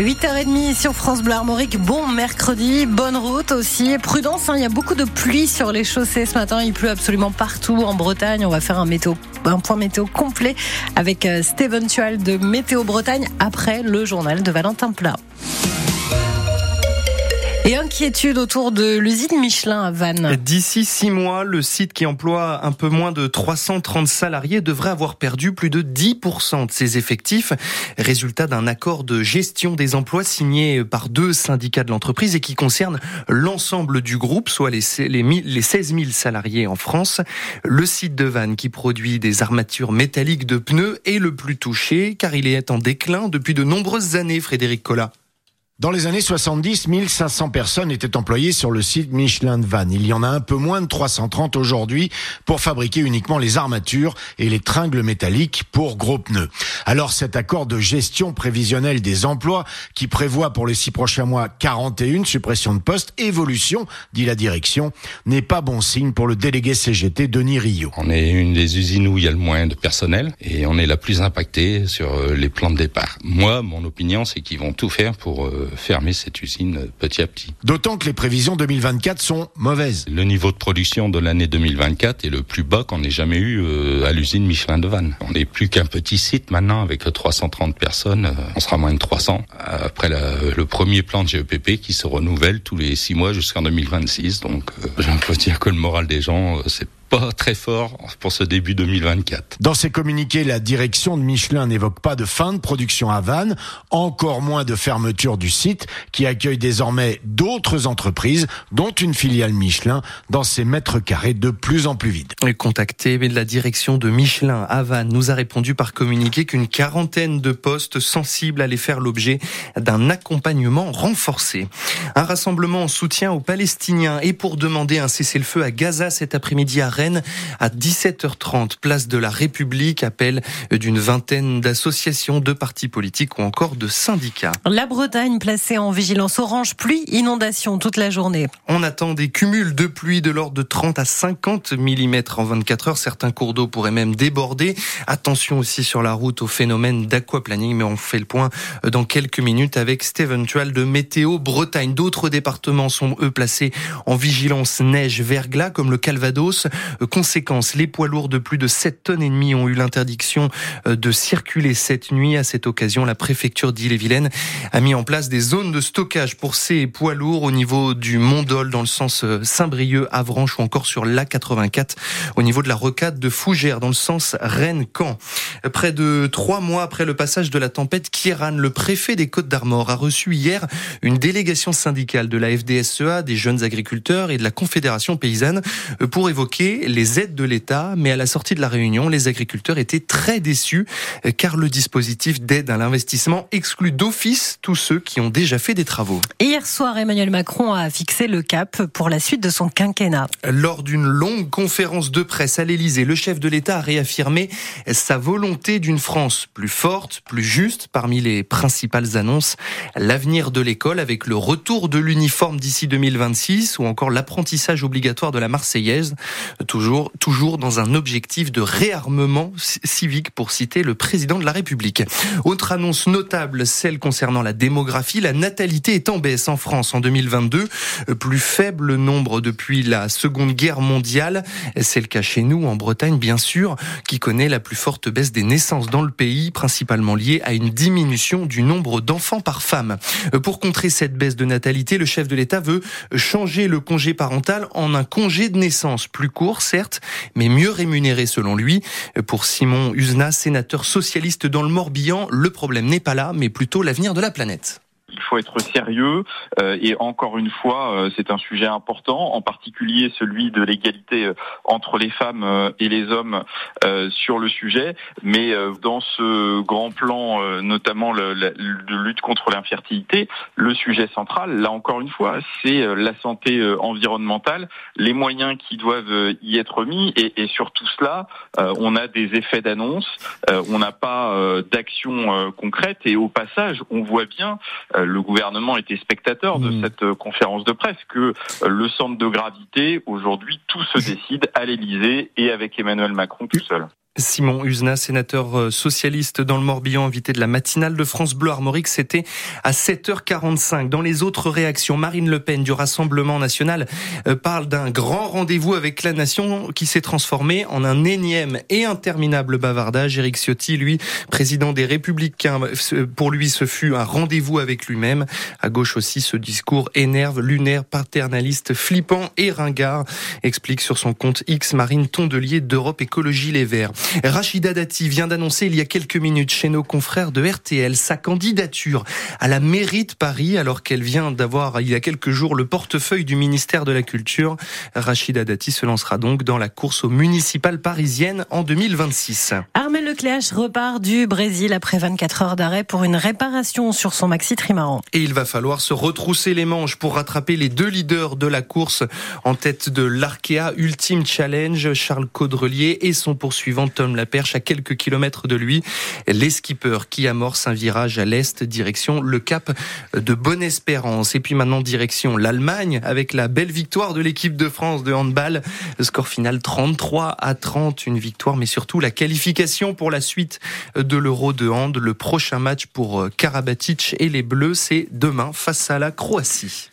8h30 sur France Bleu Armorique. Bon mercredi, bonne route aussi. Prudence, hein, il y a beaucoup de pluie sur les chaussées ce matin. Il pleut absolument partout en Bretagne. On va faire un, point météo complet avec euh, Steven Tual de Météo Bretagne après le journal de Valentin Plat. Et inquiétude autour de l'usine Michelin à Vannes. D'ici six mois, le site qui emploie un peu moins de 330 salariés devrait avoir perdu plus de 10% de ses effectifs. Résultat d'un accord de gestion des emplois signé par deux syndicats de l'entreprise et qui concerne l'ensemble du groupe, soit les, les, les 16 000 salariés en France. Le site de Vannes qui produit des armatures métalliques de pneus est le plus touché car il est en déclin depuis de nombreuses années, Frédéric Collat. Dans les années 70, 1500 personnes étaient employées sur le site Michelin de Vannes. Il y en a un peu moins de 330 aujourd'hui pour fabriquer uniquement les armatures et les tringles métalliques pour gros pneus. Alors cet accord de gestion prévisionnelle des emplois qui prévoit pour les six prochains mois 41 suppressions de postes, évolution, dit la direction, n'est pas bon signe pour le délégué CGT Denis Rio. On est une des usines où il y a le moins de personnel et on est la plus impactée sur euh, les plans de départ. Moi, mon opinion, c'est qu'ils vont tout faire pour euh, fermer cette usine petit à petit. D'autant que les prévisions 2024 sont mauvaises. Le niveau de production de l'année 2024 est le plus bas qu'on ait jamais eu euh, à l'usine Michelin de Vannes. On n'est plus qu'un petit site maintenant avec 330 personnes. Euh, on sera moins de 300 après le premier plan de GEPP qui se renouvelle tous les six mois jusqu'en 2026. Donc, euh, je peux dire que le moral des gens, c'est pas très fort pour ce début 2024. Dans ses communiqués, la direction de Michelin n'évoque pas de fin de production à Vannes, encore moins de fermeture du site qui accueille désormais d'autres entreprises, dont une filiale Michelin, dans ses mètres carrés de plus en plus vides. Contacté, mais la direction de Michelin à Vannes nous a répondu par communiqué qu'une quarantaine de postes sensibles allaient faire l'objet d'un accompagnement renforcé. Un rassemblement en soutien aux Palestiniens et pour demander un cessez-le-feu à Gaza cet après-midi à à 17h30, place de la République, appel d'une vingtaine d'associations, de partis politiques ou encore de syndicats. La Bretagne placée en vigilance orange, pluie, inondation toute la journée. On attend des cumuls de pluie de l'ordre de 30 à 50 mm en 24 heures. Certains cours d'eau pourraient même déborder. Attention aussi sur la route au phénomène d'aquaplaning, mais on fait le point dans quelques minutes avec Steven Tual de Météo Bretagne. D'autres départements sont eux placés en vigilance neige verglas comme le Calvados. Euh, conséquence, les poids lourds de plus de 7 tonnes et demie ont eu l'interdiction euh, de circuler cette nuit. À cette occasion, la préfecture d'Ille-et-Vilaine a mis en place des zones de stockage pour ces poids lourds au niveau du Mont-Dol dans le sens euh, Saint-Brieuc, Avranches ou encore sur l'A84 au niveau de la rocade de Fougères dans le sens Rennes-Caen. Près de trois mois après le passage de la tempête, Kieran, le préfet des Côtes d'Armor, a reçu hier une délégation syndicale de la FDSEA, des jeunes agriculteurs et de la Confédération paysanne pour évoquer les aides de l'État, mais à la sortie de la réunion, les agriculteurs étaient très déçus euh, car le dispositif d'aide à l'investissement exclut d'office tous ceux qui ont déjà fait des travaux. Hier soir, Emmanuel Macron a fixé le cap pour la suite de son quinquennat. Lors d'une longue conférence de presse à l'Élysée, le chef de l'État a réaffirmé sa volonté d'une France plus forte, plus juste. Parmi les principales annonces, l'avenir de l'école avec le retour de l'uniforme d'ici 2026 ou encore l'apprentissage obligatoire de la Marseillaise toujours, toujours dans un objectif de réarmement civique, pour citer le président de la République. Autre annonce notable, celle concernant la démographie. La natalité est en baisse en France en 2022, plus faible nombre depuis la Seconde Guerre mondiale. C'est le cas chez nous, en Bretagne, bien sûr, qui connaît la plus forte baisse des naissances dans le pays, principalement liée à une diminution du nombre d'enfants par femme. Pour contrer cette baisse de natalité, le chef de l'État veut changer le congé parental en un congé de naissance plus court certes, mais mieux rémunéré selon lui. Pour Simon Usna, sénateur socialiste dans le Morbihan, le problème n'est pas là, mais plutôt l'avenir de la planète il faut être sérieux euh, et encore une fois, euh, c'est un sujet important, en particulier celui de l'égalité euh, entre les femmes et les hommes sur le sujet. Mais dans ce grand plan, notamment de lutte contre l'infertilité, le sujet central, là encore une fois, c'est la santé environnementale, les moyens qui doivent y être mis et, et sur tout cela, on a des effets d'annonce, on n'a pas d'action concrète et au passage, on voit bien le gouvernement était spectateur de hmm. cette euh, conférence de presse, que euh, le centre de gravité, aujourd'hui, tout se décide à l'Élysée et avec Emmanuel Macron tout seul. Simon Usna, sénateur euh, socialiste dans le Morbihan, invité de la matinale de France Bleu Armorique, c'était à 7h45. Dans les autres réactions, Marine Le Pen du Rassemblement national euh, parle d'un grand rendez-vous avec la nation qui s'est transformé en un énième et interminable bavardage. Éric Ciotti, lui, président des Républicains, pour lui, ce fut un rendez-vous avec lui-même. À gauche aussi, ce discours énerve, lunaire, paternaliste, flippant et ringard, explique sur son compte X Marine Tondelier d'Europe Écologie Les Verts. Rachida Dati vient d'annoncer il y a quelques minutes chez nos confrères de RTL sa candidature à la mairie de Paris alors qu'elle vient d'avoir il y a quelques jours le portefeuille du ministère de la Culture. Rachida Dati se lancera donc dans la course aux municipales parisiennes en 2026. Armel Lecléache repart du Brésil après 24 heures d'arrêt pour une réparation sur son maxi trimaran. Et il va falloir se retrousser les manches pour rattraper les deux leaders de la course en tête de l'Arkea Ultime Challenge, Charles Caudrelier et son poursuivant Tom Laperche à quelques kilomètres de lui. Les skippers qui amorcent un virage à l'est, direction le cap de Bonne-Espérance. Et puis maintenant, direction l'Allemagne avec la belle victoire de l'équipe de France de handball. Score final 33 à 30, une victoire, mais surtout la qualification pour la suite de l'Euro de hand. Le prochain match pour Karabatic et les Bleus, c'est demain face à la Croatie.